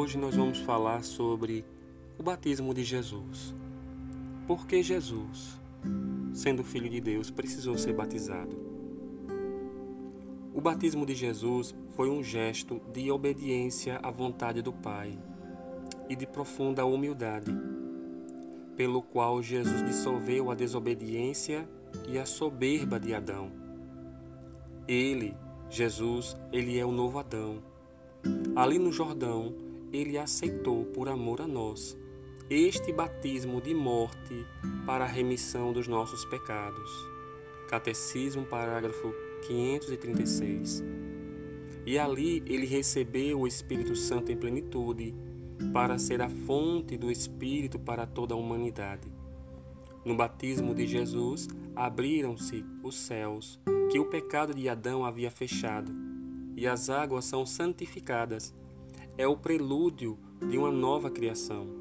Hoje nós vamos falar sobre o batismo de Jesus. Por que Jesus, sendo filho de Deus, precisou ser batizado? O batismo de Jesus foi um gesto de obediência à vontade do Pai e de profunda humildade, pelo qual Jesus dissolveu a desobediência e a soberba de Adão. Ele, Jesus, ele é o novo Adão. Ali no Jordão, ele aceitou por amor a nós este batismo de morte para a remissão dos nossos pecados. Catecismo, parágrafo 536. E ali ele recebeu o Espírito Santo em plenitude, para ser a fonte do Espírito para toda a humanidade. No batismo de Jesus, abriram-se os céus, que o pecado de Adão havia fechado, e as águas são santificadas. É o prelúdio de uma nova criação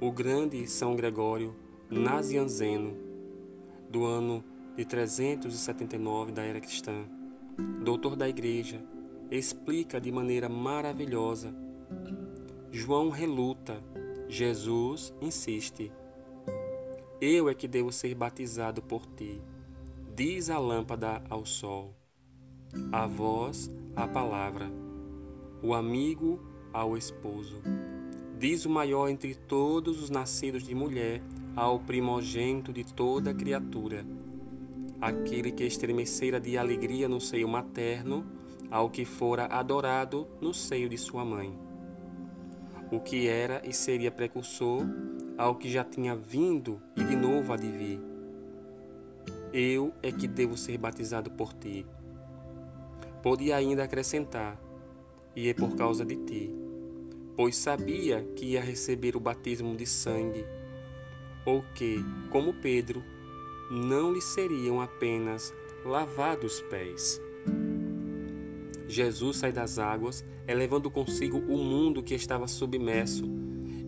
o grande São Gregório Nazianzeno, do ano de 379 da era cristã, doutor da Igreja, explica de maneira maravilhosa. João reluta, Jesus insiste. Eu é que devo ser batizado por ti, diz a lâmpada ao sol, a voz a palavra, o amigo ao esposo. Diz o maior entre todos os nascidos de mulher ao primogênito de toda criatura, aquele que estremecera de alegria no seio materno, ao que fora adorado no seio de sua mãe. O que era e seria precursor ao que já tinha vindo e de novo há de vir. Eu é que devo ser batizado por ti. Podia ainda acrescentar, e é por causa de ti pois sabia que ia receber o batismo de sangue, ou que, como Pedro, não lhe seriam apenas lavados os pés. Jesus sai das águas, elevando consigo o mundo que estava submerso,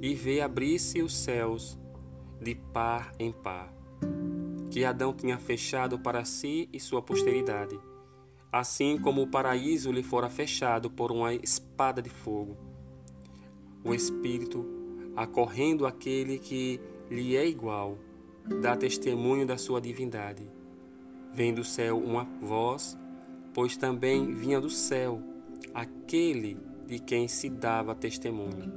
e vê abrir-se os céus de par em par, que Adão tinha fechado para si e sua posteridade, assim como o paraíso lhe fora fechado por uma espada de fogo o Espírito, acorrendo aquele que lhe é igual, dá testemunho da sua divindade. Vem do céu uma voz, pois também vinha do céu aquele de quem se dava testemunho.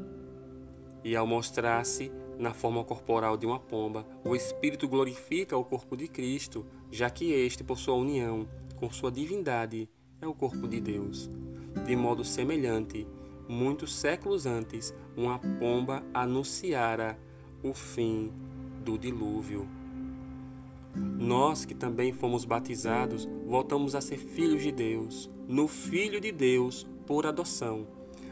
E ao mostrar-se na forma corporal de uma pomba, o Espírito glorifica o corpo de Cristo, já que este, por sua união com sua divindade, é o corpo de Deus. De modo semelhante, muitos séculos antes, uma pomba anunciara o fim do dilúvio. Nós que também fomos batizados, voltamos a ser filhos de Deus, no Filho de Deus por adoção,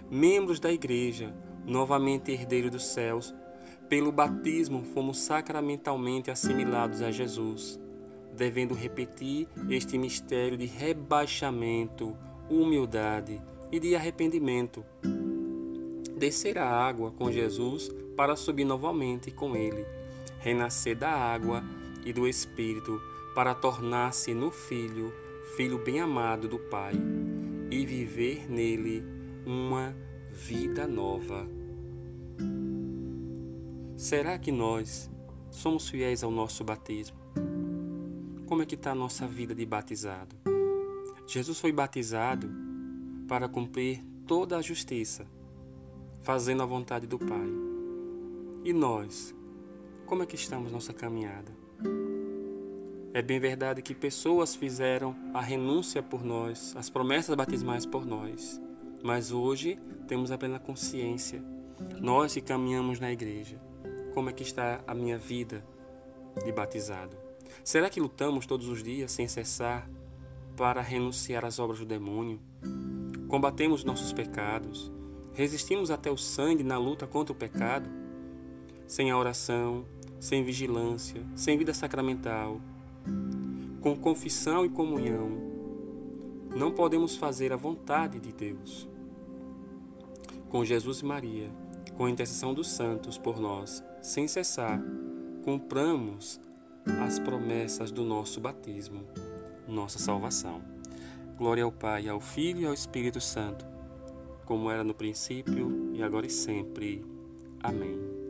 membros da Igreja, novamente herdeiros dos céus. Pelo batismo, fomos sacramentalmente assimilados a Jesus, devendo repetir este mistério de rebaixamento, humildade, e de arrependimento. Descer a água com Jesus para subir novamente com Ele, renascer da água e do Espírito para tornar-se no Filho, Filho bem-amado do Pai, e viver nele uma vida nova. Será que nós somos fiéis ao nosso batismo? Como é que está a nossa vida de batizado? Jesus foi batizado para cumprir toda a justiça, fazendo a vontade do Pai. E nós, como é que estamos nossa caminhada? É bem verdade que pessoas fizeram a renúncia por nós, as promessas batismais por nós, mas hoje temos a plena consciência. Nós que caminhamos na igreja, como é que está a minha vida de batizado? Será que lutamos todos os dias sem cessar para renunciar às obras do demônio? combatemos nossos pecados, resistimos até o sangue na luta contra o pecado, sem a oração, sem vigilância, sem vida sacramental, com confissão e comunhão, não podemos fazer a vontade de Deus. Com Jesus e Maria, com a intercessão dos santos por nós, sem cessar, cumpramos as promessas do nosso batismo, nossa salvação. Glória ao Pai, ao Filho e ao Espírito Santo, como era no princípio, e agora e sempre. Amém.